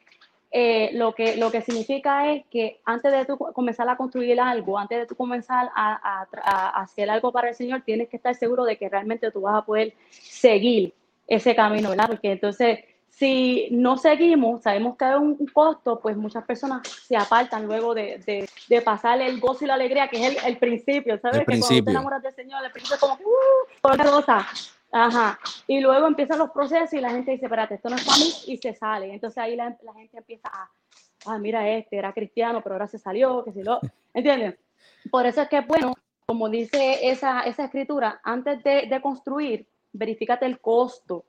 eh, lo, que, lo que significa es que antes de tú comenzar a construir algo, antes de tú comenzar a, a, hacer algo para el Señor, tienes que estar seguro de que realmente tú vas a poder seguir ese camino, ¿verdad? Porque entonces si no seguimos, sabemos que hay un costo, pues muchas personas se apartan luego de, de, pasar el gozo y la alegría, que es el, principio, ¿sabes? que cuando te enamoras del Señor, el principio es como, ¡uh! cosa. Ajá. Y luego empiezan los procesos y la gente dice, espérate, esto no es para mí, y se sale. Entonces ahí la, gente empieza a, ah, mira este, era cristiano, pero ahora se salió, que si lo, ¿entiendes? Por eso es que, bueno, como dice esa, esa escritura, antes de, de construir, verifícate el costo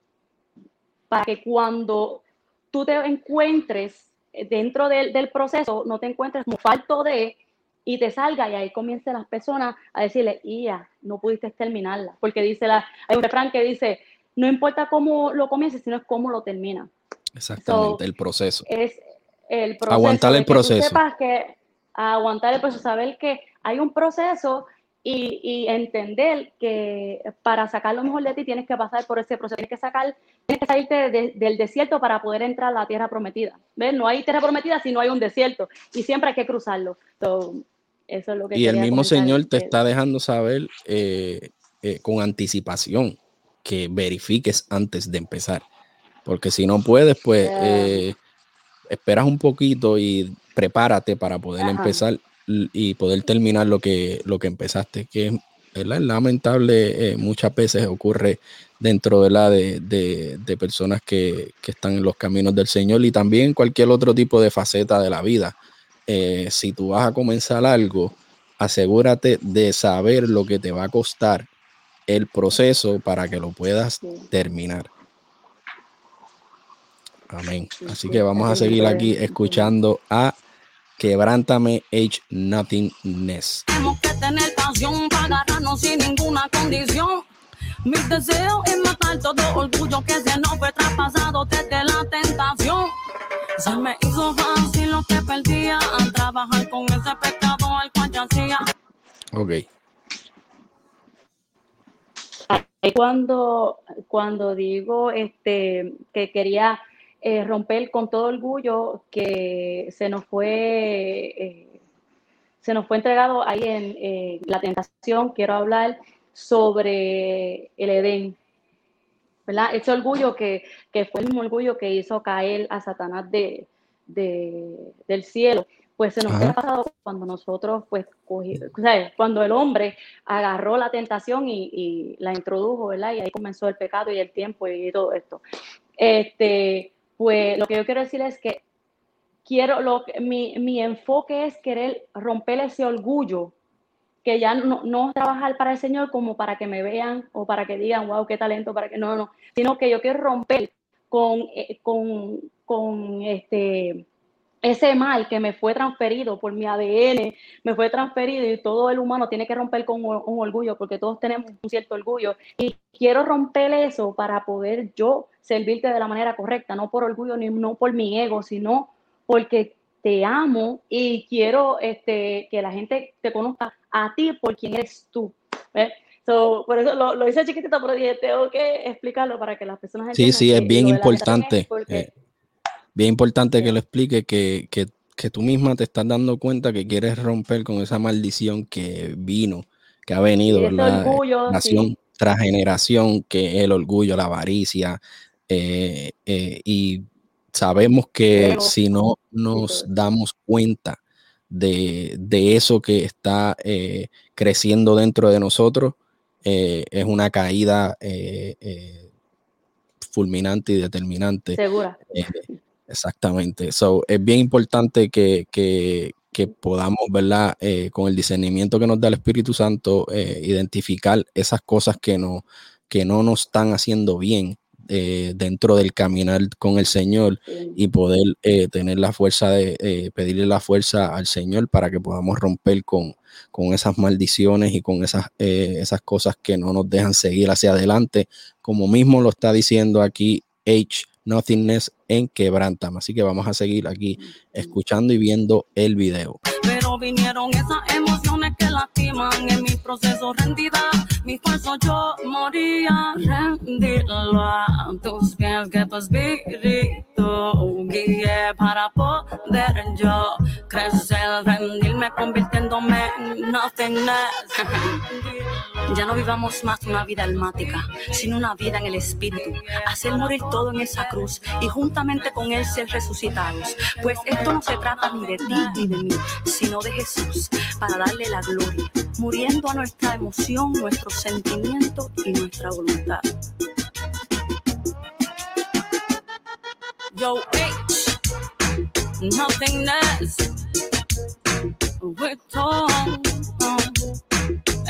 para que cuando tú te encuentres dentro del, proceso, no te encuentres como falto de y te salga y ahí comiencen las personas a decirle, ya, no pudiste terminarla, porque dice la, hay un refrán que dice, no importa cómo lo comiences, sino es cómo lo termina. Exactamente, el proceso. Es el proceso. Aguantar el proceso. que aguantar el proceso, saber que hay un proceso y, entender que para sacar lo mejor de ti tienes que pasar por ese proceso, tienes que sacar, tienes que salirte del desierto para poder entrar a la tierra prometida. ¿Ves? No hay tierra prometida si no hay un desierto y siempre hay que cruzarlo. Eso es lo que y el mismo Señor te está dejando saber eh, eh, con anticipación que verifiques antes de empezar, porque si no puedes, pues eh, esperas un poquito y prepárate para poder empezar y poder terminar lo que, lo que empezaste, que es lamentable, eh, muchas veces ocurre dentro de, la de, de, personas que, están en los caminos del Señor y también cualquier otro tipo de faceta de la vida. Eh, si tú vas a comenzar algo, asegúrate de saber lo que te va a costar el proceso para que lo puedas terminar. Amén. Así que vamos a seguir aquí escuchando a Quebrántame H Nothingness. Tenemos que tener pasión para agarrarnos sin ninguna condición. Mi deseo es matar todo orgullo que se nos fue traspasado desde la tentación. Se me hizo fácil lo que perdía al trabajar con ese pecado al cual hacía. Ok. Cuando, cuando digo este, que quería eh, romper con todo orgullo que se nos fue, eh, se nos fue entregado ahí en eh, la tentación. Quiero hablar sobre el Edén, ¿verdad? Ese orgullo que, fue el mismo orgullo que hizo caer a Satanás de, del cielo. Pues se nos ha pasado cuando nosotros, pues, cuando el hombre agarró la tentación y, y, la introdujo, ¿verdad? Y ahí comenzó el pecado y el tiempo y todo esto. Este, pues lo que yo quiero decir es que quiero, lo, mi, mi enfoque es querer romper ese orgullo, ya no, no trabajar para el Señor como para que me vean o para que digan, wow, qué talento, para que no, no, sino que yo quiero romper con, eh, con, con este, ese mal que me fue transferido por mi ADN, me fue transferido y todo el humano tiene que romper con un, orgullo porque todos tenemos un cierto orgullo. Y quiero romper eso para poder yo servirte de la manera correcta, no por orgullo ni no por mi ego, sino porque te amo y quiero este, que la gente te conozca a ti por quien eres tú. por eso lo, hice chiquitito, pero dije, tengo que explicarlo para que las personas. Sí, sí, es bien importante. Eh, bien importante que lo explique, que, que, que, tú misma te estás dando cuenta que quieres romper con esa maldición que vino, que ha venido, la generación tras generación, que es el orgullo, la avaricia, eh, eh, y sabemos que si no nos damos cuenta de, de eso que está eh, creciendo dentro de nosotros, es una caída fulminante y determinante. Segura. Exactamente. So, es bien importante que, podamos, ¿verdad? Eh, con el discernimiento que nos da el Espíritu Santo, eh, identificar esas cosas que no, que no nos están haciendo bien eh, dentro del caminar con el Señor y poder tener la fuerza de pedirle la fuerza al Señor para que podamos romper con, con esas maldiciones y con esas, esas cosas que no nos dejan seguir hacia adelante, como mismo lo está diciendo aquí H Nothingness en Quebrantam. Así que vamos a seguir aquí escuchando y viendo el video. Vinieron esas emociones que lastiman en mi proceso rendida. Mi falso yo moría. Rendirlo a tus pies que tu espíritu guíe para poder yo crecer. Rendirme convirtiéndome en nothingness. Ya no vivamos más una vida almática, sino una vida en el espíritu. Hacer morir todo en esa cruz y juntamente con él ser resucitados. Pues esto no se trata ni de ti ni de mí, sino de Jesús, para darle la gloria, muriendo a nuestra emoción, nuestro sentimiento y nuestra voluntad. Yo, nothing less.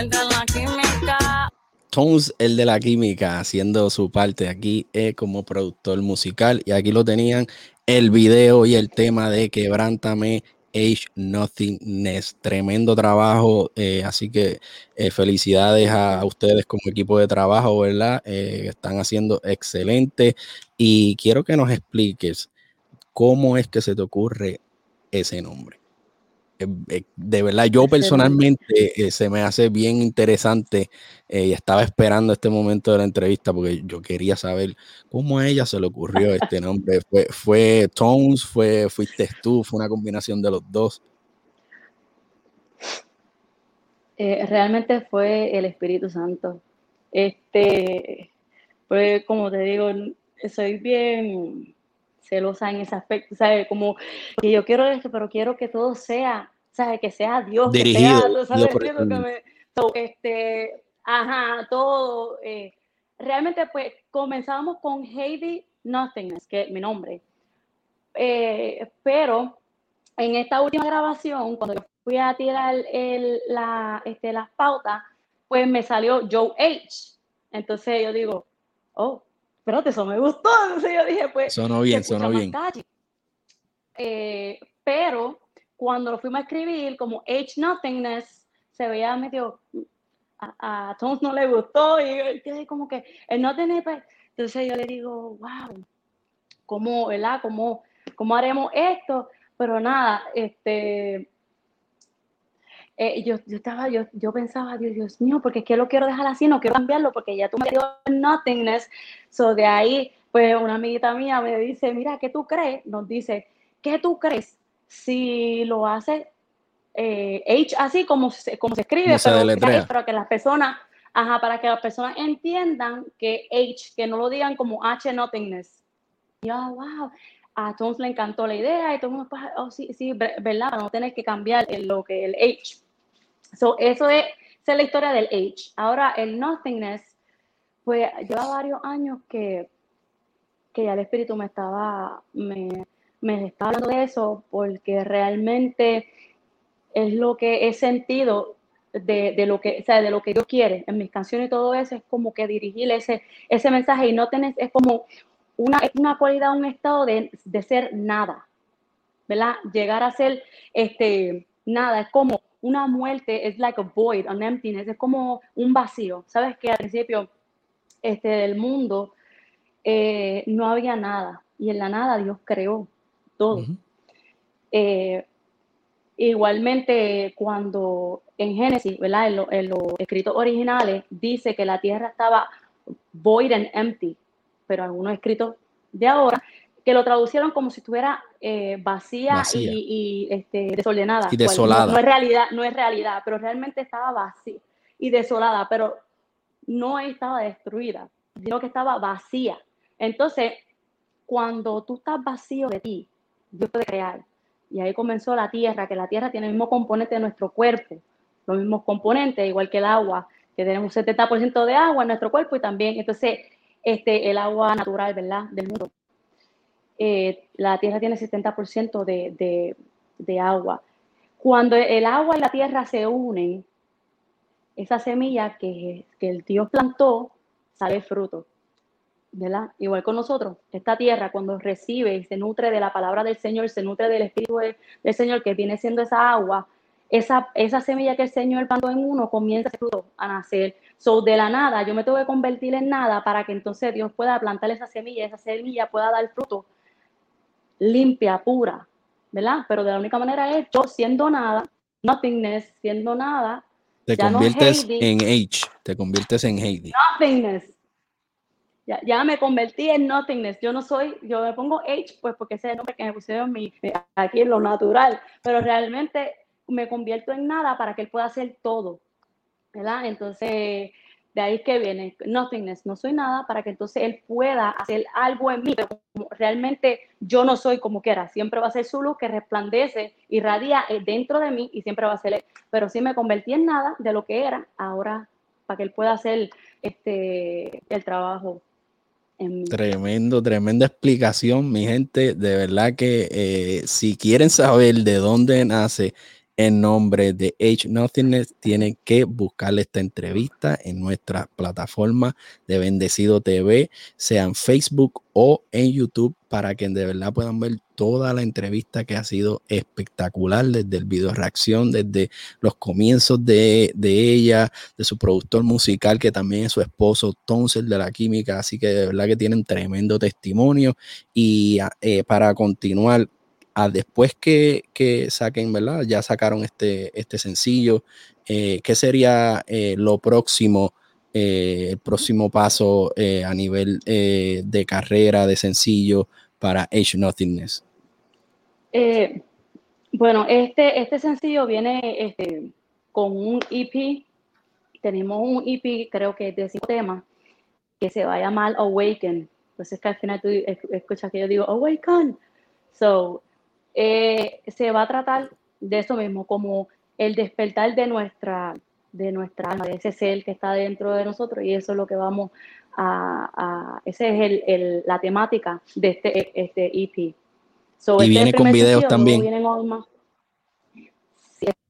El de la química. Tones, el de la química, haciendo su parte aquí eh, como productor musical. Y aquí lo tenían el video y el tema de Quebrántame Age Nothingness. Tremendo trabajo. Eh, así que eh, felicidades a, ustedes como equipo de trabajo, ¿verdad? están haciendo excelente. Y quiero que nos expliques cómo es que se te ocurre ese nombre. Eh, eh, de verdad, yo personalmente eh, se me hace bien interesante y estaba esperando este momento de la entrevista porque yo quería saber cómo a ella se le ocurrió este nombre. ¿Fue, fue Tones? Fue, ¿Fuiste tú? ¿Fue una combinación de los dos? realmente fue el Espíritu Santo. Este, pues como te digo, soy bien celosa en ese aspecto, ¿sabes? Como que yo quiero esto, pero quiero que todo sea, ¿sabes? Que sea Dios. Dirigido. ¿sabes? Que me, este, ajá, todo. Eh, realmente, pues, comenzábamos con Heidi Nothingness, que es mi nombre. Eh, pero en esta última grabación, cuando yo fui a tirar el, la, este, las pautas, pues me salió Joe H. Entonces yo digo, oh, espérate, eso me gustó. Entonces yo dije, pues. Sonó bien, sonó bien. Eh, pero cuando lo fuimos a escribir, como H Nothingness, se veía medio. A, a no le gustó y yo como que él no tiene. Pues, entonces yo le digo, wow, ¿cómo, ¿verdad? ¿Cómo, cómo haremos esto? Pero nada, este, eh, yo, yo, estaba, yo, yo pensaba, Dios, Dios mío, porque es que lo quiero dejar así, no quiero cambiarlo, porque ya tú me dio nothingness. So de ahí, pues una amiguita mía me dice, mira, ¿qué tú crees? Nos dice, ¿qué tú crees si lo hace eh, H así como se, como se escribe, pero, para que las personas, ajá, para que las personas entiendan que H, que no lo digan como H nothingness. yo, wow, a Tones le encantó la idea y todo el mundo, oh, sí, sí, verdad, para no tener que cambiar lo que el H. So, eso es, es la historia del age. Ahora, el nothingness, pues lleva varios años que, que ya el espíritu me estaba, me, me estaba hablando de eso, porque realmente es lo que he sentido de, de, lo que, o sea, de lo que Dios quiere en mis canciones y todo eso, es como que dirigir ese, ese mensaje y no tenés, es como una, una cualidad, un estado de, de ser nada, ¿verdad? Llegar a ser, este, nada, es como una muerte, es like a void, an emptiness, es como un vacío. ¿Sabes que al principio este, del mundo eh, no había nada y en la nada Dios creó todo. Eh, igualmente, cuando en Génesis, ¿verdad? En, los escritos originales, dice que la tierra estaba void and empty, pero algunos escritos de ahora que lo traducieron como si estuviera eh, vacía, y, este, desordenada. Y desolada. No, es realidad, no es realidad, pero realmente estaba vacía y desolada, pero no estaba destruida, sino que estaba vacía. Entonces, cuando tú estás vacío de ti, Dios puede crear. Y ahí comenzó la tierra, que la tierra tiene el mismo componente de nuestro cuerpo, los mismos componentes, igual que el agua, que tenemos un 70% de agua en nuestro cuerpo y también, entonces, este, el agua natural, ¿verdad? Del mundo. Eh, la tierra tiene 70% de, de, agua. Cuando el agua y la tierra se unen, esa semilla que, que el Dios plantó sale fruto. ¿verdad? Igual con nosotros, esta tierra cuando recibe y se nutre de la palabra del Señor, se nutre del Espíritu del Señor que viene siendo esa agua, esa, esa semilla que el Señor plantó en uno comienza a nacer. So, de la nada, yo me tengo que convertir en nada para que entonces Dios pueda plantar esa semilla, esa semilla pueda dar fruto limpia, pura, ¿verdad? Pero de la única manera es yo siendo nada, nothingness, siendo nada. Te conviertes en H, te conviertes en Heidi. Nothingness. Ya, ya, me convertí en nothingness. Yo no soy, yo me pongo H, pues porque ese es el nombre que me pusieron mi, aquí en lo natural, pero realmente me convierto en nada para que él pueda hacer todo, ¿verdad? Entonces, de ahí que viene nothingness, no soy nada para que entonces él pueda hacer algo en mí, pero realmente yo no soy como quiera, siempre va a ser su luz que resplandece, irradia eh, dentro de mí y siempre va a ser él, pero si me convertí en nada de lo que era, ahora para que él pueda hacer este el trabajo. Tremendo, tremenda explicación, mi gente. De verdad que eh, si quieren saber de dónde nace en nombre de H Nothingness, tienen que buscarle esta entrevista en nuestra plataforma de Bendecido TV, sea en Facebook o en YouTube, para que de verdad puedan ver toda la entrevista que ha sido espectacular desde el video reacción, desde los comienzos de, ella, de su productor musical, que también es su esposo, Tonsel de la Química. Así que de verdad que tienen tremendo testimonio. Y eh, para continuar después que, saquen, ¿verdad? Ya sacaron este, este sencillo. Eh, ¿Qué sería eh, lo próximo, eh, el próximo paso a nivel de carrera, de sencillo para Age Nothingness? bueno, este, este sencillo viene este, con un EP. Tenemos un EP, creo que de cinco temas, que se va a llamar Awaken. Entonces, que al final tú escuchas que yo digo Awaken. So, eh, se va a tratar de eso mismo, como el despertar de nuestra, de nuestra alma, de ese ser que está dentro de nosotros, y eso es lo que vamos a, esa es el, la temática de este, este EP. y este viene con videos también.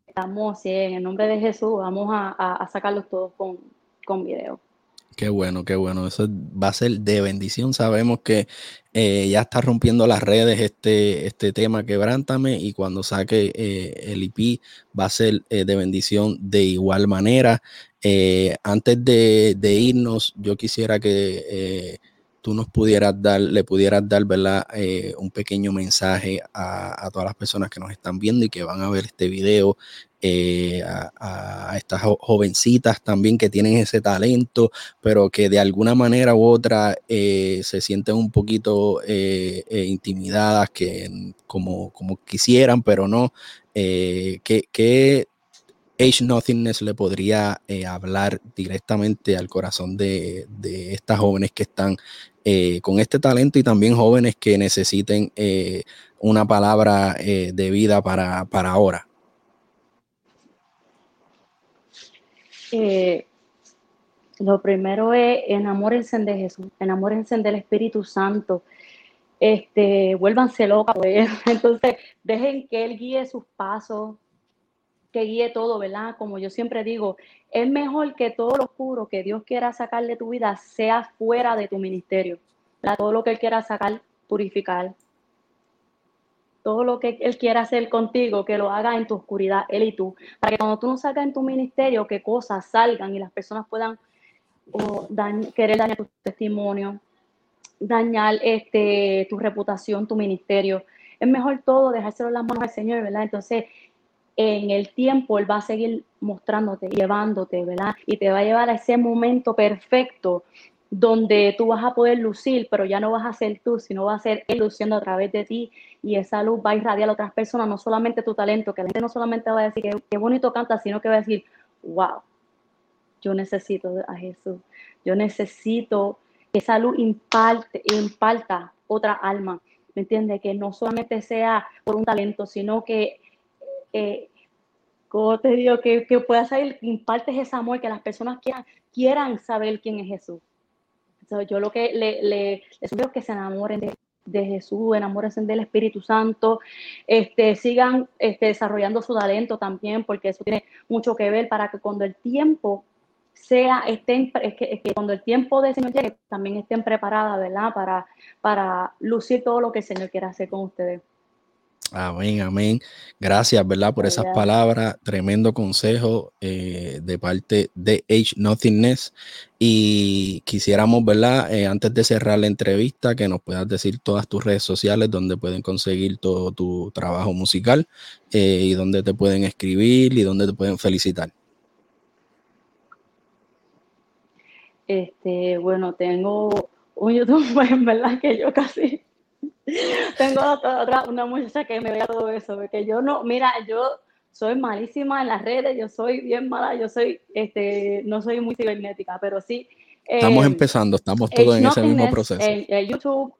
estamos, en el nombre de Jesús, vamos a, sacarlos todos con, con videos. Qué bueno, qué bueno. Eso va a ser de bendición. Sabemos que eh, ya está rompiendo las redes este, este tema Quebrántame y cuando saque eh, el IP va a ser eh, de bendición de igual manera. antes de, irnos, yo quisiera que tú nos pudieras dar, le pudieras dar, ¿verdad? un pequeño mensaje a, a, todas las personas que nos están viendo y que van a ver este video eh, a, estas jovencitas también que tienen ese talento, pero que de alguna manera u otra eh, se sienten un poquito eh, intimidadas, que como, como quisieran, pero no. ¿qué, Age Nothingness le podría hablar directamente al corazón de, estas jóvenes que están con este talento y también jóvenes que necesiten una palabra de vida para, para ahora? Eh, lo primero es enamórense de Jesús, enamórense del Espíritu Santo, este, vuélvanse locos, pues. entonces dejen que Él guíe sus pasos, que guíe todo, ¿verdad? Como yo siempre digo, es mejor que todo lo oscuro que Dios quiera sacar de tu vida sea fuera de tu ministerio, todo lo que Él quiera sacar, purificar. Todo lo que Él quiera hacer contigo, que lo haga en tu oscuridad, Él y tú, para que cuando tú no salgas en tu ministerio, que cosas salgan y las personas puedan querer dañar tu testimonio, dañar este, tu reputación, tu ministerio. Es mejor todo dejárselo en las manos al Señor, ¿verdad? Entonces, en el tiempo Él va a seguir mostrándote, llevándote, ¿verdad? Y te va a llevar a ese momento perfecto donde tú vas a poder lucir, pero ya no vas a ser tú, sino va a ser Él luciendo a través de ti. Y esa luz va a irradiar a otras personas, no solamente tu talento, que la gente no solamente va a decir que, bonito canta, sino que va a decir, wow, yo necesito a Jesús, yo necesito que esa luz imparte, imparta otra alma, ¿me entiendes? Que no solamente sea por un talento, sino que, eh, como te digo, que, que pueda salir, impartes ese amor, que las personas quieran, quieran saber quién es Jesús yo lo que le, le, les sugiero que se enamoren de, Jesús, enamórense del Espíritu Santo, este, sigan este, desarrollando su talento también, porque eso tiene mucho que ver para que cuando el tiempo sea, estén, es que, que cuando el tiempo de Señor llegue, también estén preparadas, ¿verdad? Para, para lucir todo lo que el Señor quiera hacer con ustedes. Amén, amén. Gracias, ¿verdad? Por esas palabras. Tremendo consejo eh, de parte de Age Nothingness. Y quisiéramos, ¿verdad? Eh, antes de cerrar la entrevista, que nos puedas decir todas tus redes sociales donde pueden conseguir todo tu trabajo musical eh, y donde te pueden escribir y donde te pueden felicitar. Este, bueno, tengo un YouTube, en verdad que yo casi tengo otra, una muchacha que me vea todo eso, porque yo no, mira, yo soy malísima en las redes, yo soy bien mala, yo soy, este, no soy muy cibernética, pero sí. Estamos em, empezando, estamos todos en ese mismo proceso. En, YouTube,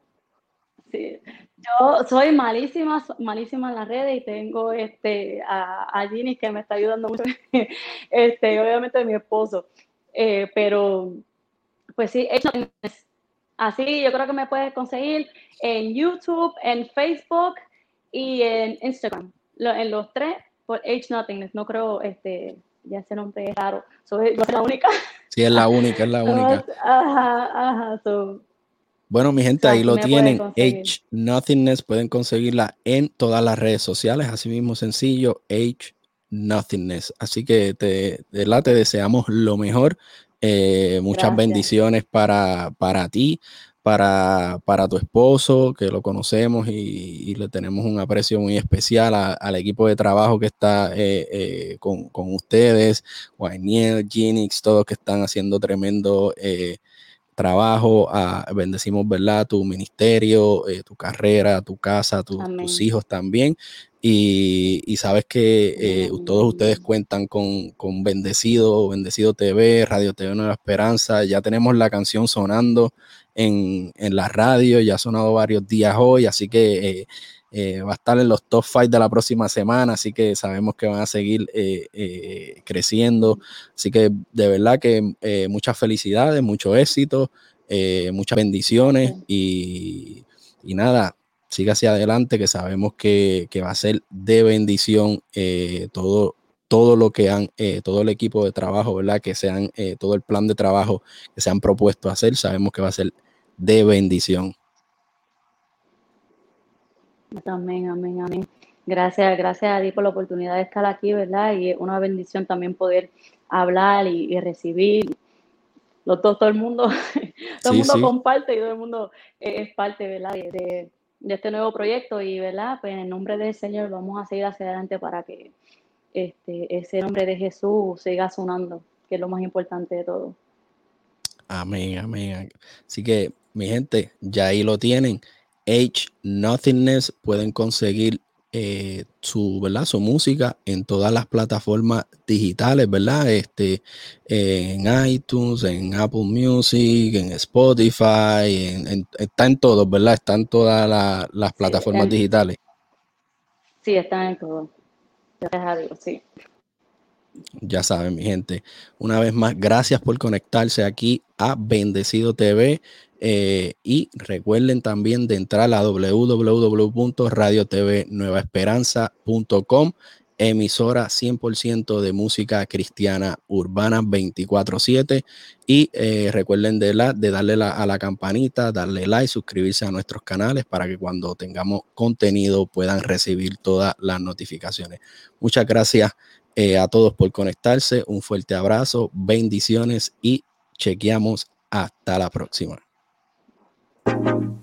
sí. Yo soy malísima, malísima en las redes y tengo este, a, a Ginny que me está ayudando mucho, este, obviamente mi esposo, eh, pero pues sí, Así yo creo que me puedes conseguir en YouTube, en Facebook y en Instagram. en los tres, por Age Nothingness. No creo, este, ya ese nombre es raro. Soy, la única. Sí, es la única, es la única. ajá, ajá. bueno, mi gente, ahí lo tienen. Age Nothingness. Pueden conseguirla en todas las redes sociales. Así mismo sencillo, Age Nothingness. Así que te, de la te deseamos lo mejor. Eh, muchas bendiciones para, para ti, para, para, tu esposo, que lo conocemos y, le tenemos un aprecio muy especial al equipo de trabajo que está eh, eh, con, con, ustedes, Wayniel, Ginix, todos que están haciendo tremendo trabajo. Ah, bendecimos, ¿verdad? Tu ministerio, tu carrera, tu casa, tus hijos también. Y, sabes que eh, todos ustedes cuentan con, con, Bendecido, Bendecido TV, Radio TV Nueva Esperanza. Ya tenemos la canción sonando en, la radio, ya ha sonado varios días hoy, así que eh, eh, va a estar en los top five de la próxima semana, así que sabemos que van a seguir creciendo. Así que de verdad que muchas felicidades, mucho éxito, muchas bendiciones y, nada, siga hacia adelante, que sabemos que, va a ser de bendición eh, todo, todo lo que han, eh, todo el equipo de trabajo, ¿verdad? Que sean, eh, todo el plan de trabajo que se han propuesto hacer, sabemos que va a ser de bendición. Amén, amén, amén. Gracias, gracias a ti por la oportunidad de estar aquí, ¿verdad? Y es una bendición también poder hablar y, recibir. todo, todo el mundo, todo el mundo comparte y todo el mundo es parte, ¿verdad? de, de este nuevo proyecto y, ¿verdad? Pues en el nombre del Señor vamos a seguir hacia adelante para que este, ese nombre de Jesús siga sonando, que es lo más importante de todo. Amén, amén. Así que, mi gente, ya ahí lo tienen. H Nothingness pueden conseguir eh, su, ¿verdad? su música en todas las plataformas digitales, ¿verdad? Este, en iTunes, en Apple Music, en Spotify, en, está en todos, ¿verdad? Están todas las plataformas digitales. Sí, están en todos. sí. Ya saben, mi gente. Una vez más, gracias por conectarse aquí a Bendecido TV. Eh, y recuerden también de entrar a www.radiotvnuevaesperanza.com emisora 100% de música cristiana urbana 24/7 y eh, recuerden de, la, de darle a la campanita, darle like, suscribirse a nuestros canales para que cuando tengamos contenido puedan recibir todas las notificaciones. Muchas gracias eh, a todos por conectarse, un fuerte abrazo, bendiciones y chequeamos hasta la próxima. Thank you.